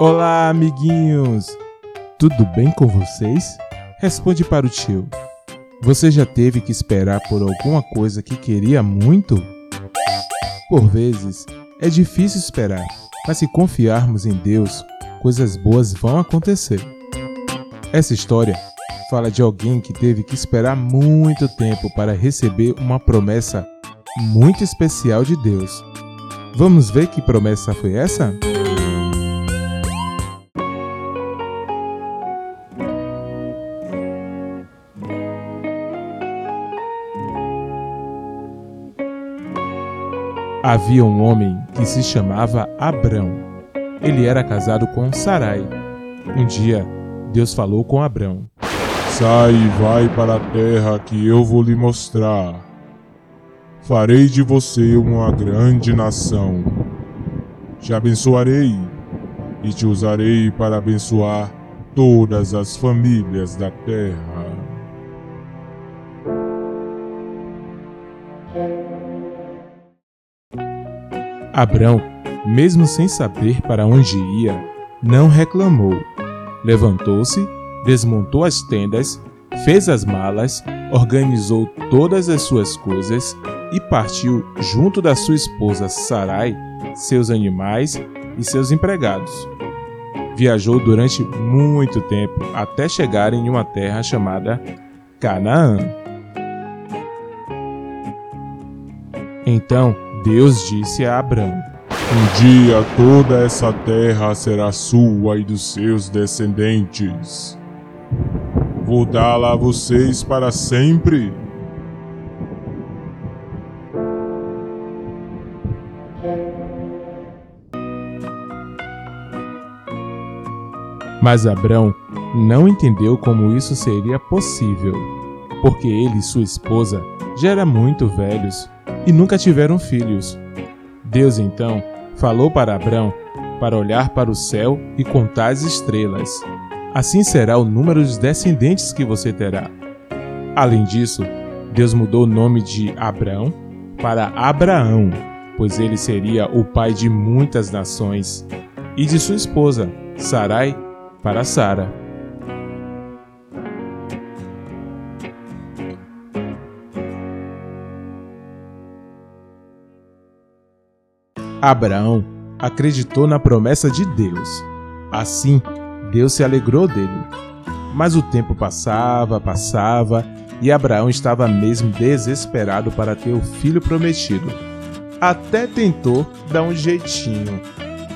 Olá, amiguinhos! Tudo bem com vocês? Responde para o tio. Você já teve que esperar por alguma coisa que queria muito? Por vezes, é difícil esperar, mas se confiarmos em Deus, coisas boas vão acontecer. Essa história fala de alguém que teve que esperar muito tempo para receber uma promessa muito especial de Deus. Vamos ver que promessa foi essa? Havia um homem que se chamava Abrão. Ele era casado com Sarai. Um dia, Deus falou com Abrão: Sai e vai para a terra que eu vou lhe mostrar. Farei de você uma grande nação. Te abençoarei e te usarei para abençoar todas as famílias da terra. Abrão, mesmo sem saber para onde ia, não reclamou. Levantou-se, desmontou as tendas, fez as malas, organizou todas as suas coisas e partiu junto da sua esposa Sarai, seus animais e seus empregados. Viajou durante muito tempo até chegar em uma terra chamada Canaã. Então Deus disse a Abraão: Um dia toda essa terra será sua e dos seus descendentes. Vou dá-la a vocês para sempre. Mas Abrão não entendeu como isso seria possível, porque ele e sua esposa já eram muito velhos e nunca tiveram filhos. Deus então falou para Abrão para olhar para o céu e contar as estrelas. Assim será o número de descendentes que você terá. Além disso, Deus mudou o nome de Abrão para Abraão, pois ele seria o pai de muitas nações, e de sua esposa, Sarai, para Sara. Abraão acreditou na promessa de Deus. Assim, Deus se alegrou dele. Mas o tempo passava, passava, e Abraão estava mesmo desesperado para ter o filho prometido. Até tentou dar um jeitinho,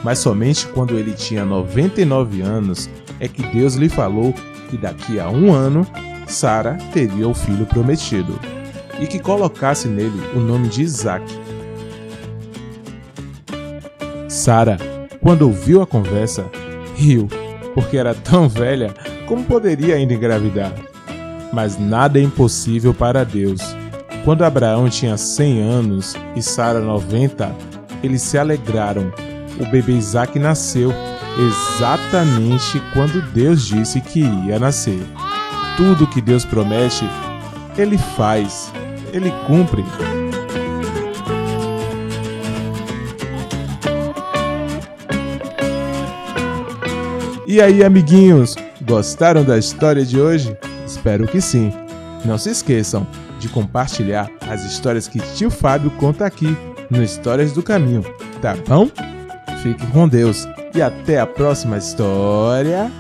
mas somente quando ele tinha 99 anos é que Deus lhe falou que daqui a um ano Sara teria o filho prometido e que colocasse nele o nome de Isaac, Sara, quando ouviu a conversa, riu, porque era tão velha como poderia ainda engravidar. Mas nada é impossível para Deus. Quando Abraão tinha 100 anos e Sara 90, eles se alegraram. O bebê Isaac nasceu exatamente quando Deus disse que ia nascer. Tudo que Deus promete, ele faz, ele cumpre. E aí, amiguinhos, gostaram da história de hoje? Espero que sim. Não se esqueçam de compartilhar as histórias que tio Fábio conta aqui no Histórias do Caminho, tá bom? Fique com Deus e até a próxima história.